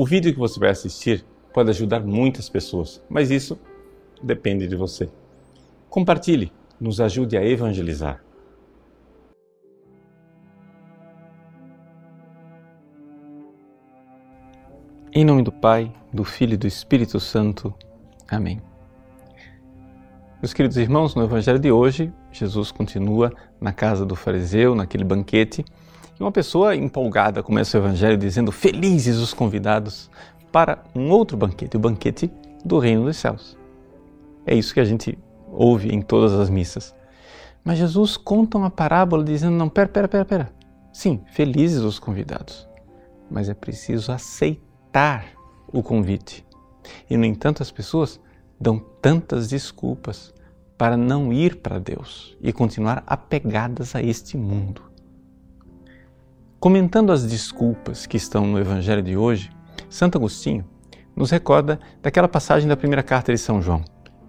O vídeo que você vai assistir pode ajudar muitas pessoas, mas isso depende de você. Compartilhe, nos ajude a evangelizar. Em nome do Pai, do Filho e do Espírito Santo. Amém. Meus queridos irmãos, no Evangelho de hoje, Jesus continua na casa do fariseu, naquele banquete, e uma pessoa empolgada começa o Evangelho dizendo: Felizes os convidados para um outro banquete, o banquete do Reino dos Céus. É isso que a gente ouve em todas as missas. Mas Jesus conta uma parábola dizendo: Não, pera, pera, pera, pera. Sim, felizes os convidados, mas é preciso aceitar o convite. E, no entanto, as pessoas dão tantas desculpas para não ir para Deus e continuar apegadas a este mundo. Comentando as desculpas que estão no Evangelho de hoje, Santo Agostinho nos recorda daquela passagem da primeira carta de São João,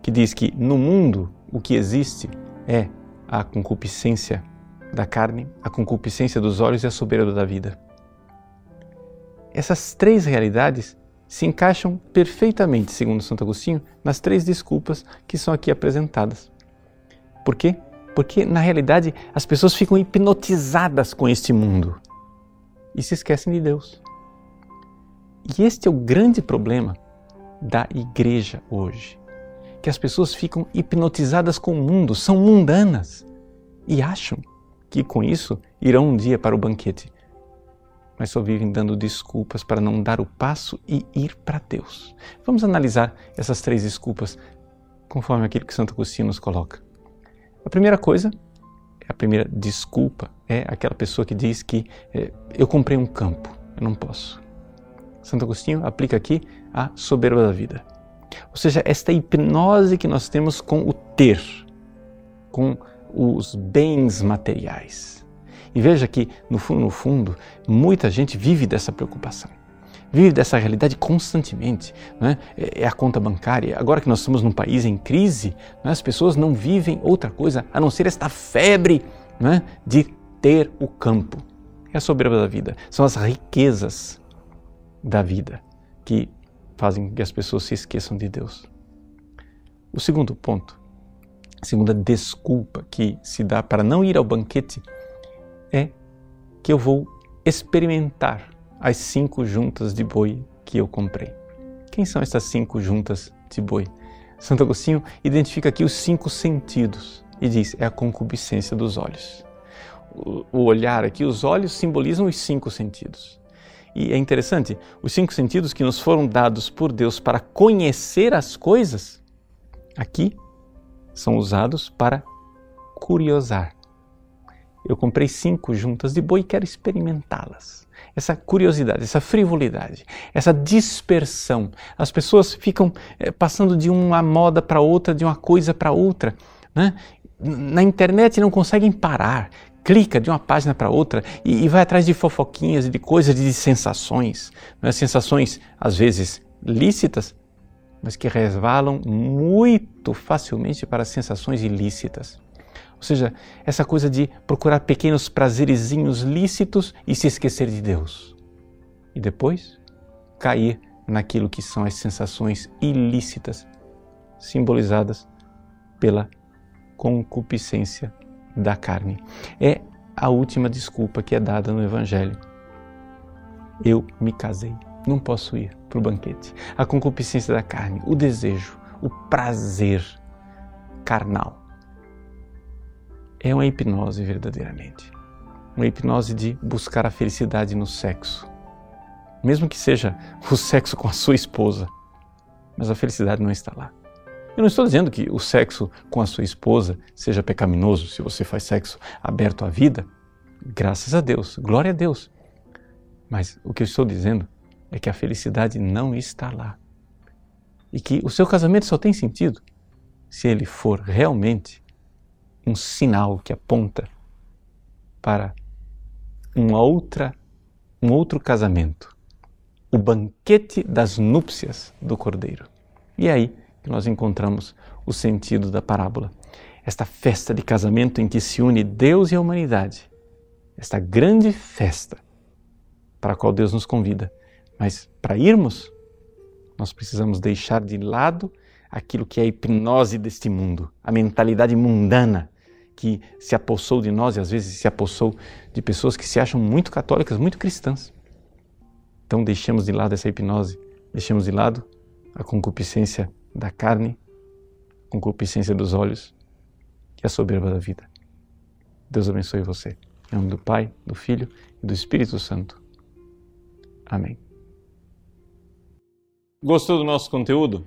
que diz que no mundo o que existe é a concupiscência da carne, a concupiscência dos olhos e a soberba da vida. Essas três realidades se encaixam perfeitamente, segundo Santo Agostinho, nas três desculpas que são aqui apresentadas. Por quê? Porque, na realidade, as pessoas ficam hipnotizadas com este mundo e se esquecem de Deus. E este é o grande problema da igreja hoje. Que as pessoas ficam hipnotizadas com o mundo, são mundanas e acham que com isso irão um dia para o banquete mas só vivem dando desculpas para não dar o passo e ir para Deus. Vamos analisar essas três desculpas conforme aquilo que Santo Agostinho nos coloca. A primeira coisa, a primeira desculpa é aquela pessoa que diz que é, eu comprei um campo, eu não posso. Santo Agostinho aplica aqui a soberba da vida. Ou seja, esta hipnose que nós temos com o ter, com os bens materiais. E veja que, no fundo, no fundo, muita gente vive dessa preocupação. Vive dessa realidade constantemente. Né? É a conta bancária. Agora que nós estamos num país em crise, né? as pessoas não vivem outra coisa a não ser esta febre né? de ter o campo. É a soberba da vida. São as riquezas da vida que fazem que as pessoas se esqueçam de Deus. O segundo ponto, a segunda desculpa que se dá para não ir ao banquete é que eu vou experimentar as cinco juntas de boi que eu comprei. Quem são essas cinco juntas de boi? Santo Agostinho identifica aqui os cinco sentidos e diz: é a concupiscência dos olhos. O olhar aqui, os olhos simbolizam os cinco sentidos. E é interessante, os cinco sentidos que nos foram dados por Deus para conhecer as coisas, aqui são usados para curiosar, eu comprei cinco juntas de boi e quero experimentá-las. Essa curiosidade, essa frivolidade, essa dispersão. As pessoas ficam é, passando de uma moda para outra, de uma coisa para outra. Né? Na internet não conseguem parar. Clica de uma página para outra e, e, vai atrás de fofoquinhas, de coisas, de sensações. Né? Sensações, às vezes, lícitas, mas que resvalam muito facilmente para sensações ilícitas. Ou seja, essa coisa de procurar pequenos prazerezinhos lícitos e se esquecer de Deus. E depois cair naquilo que são as sensações ilícitas, simbolizadas pela concupiscência da carne. É a última desculpa que é dada no Evangelho. Eu me casei, não posso ir para o banquete. A concupiscência da carne, o desejo, o prazer carnal é uma hipnose verdadeiramente. Uma hipnose de buscar a felicidade no sexo. Mesmo que seja o sexo com a sua esposa, mas a felicidade não está lá. Eu não estou dizendo que o sexo com a sua esposa seja pecaminoso se você faz sexo aberto à vida. Graças a Deus, glória a Deus. Mas o que eu estou dizendo é que a felicidade não está lá. E que o seu casamento só tem sentido se ele for realmente um sinal que aponta para uma outra, um outro casamento, o banquete das núpcias do Cordeiro. E é aí que nós encontramos o sentido da parábola. Esta festa de casamento em que se une Deus e a humanidade, esta grande festa para a qual Deus nos convida, Mas para irmos, nós precisamos deixar de lado aquilo que é a hipnose deste mundo, a mentalidade mundana que se apossou de nós e às vezes se apossou de pessoas que se acham muito católicas, muito cristãs. Então deixemos de lado essa hipnose, deixemos de lado a concupiscência da carne, a concupiscência dos olhos e a soberba da vida. Deus abençoe você. Em nome do Pai, do Filho e do Espírito Santo. Amém. Gostou do nosso conteúdo?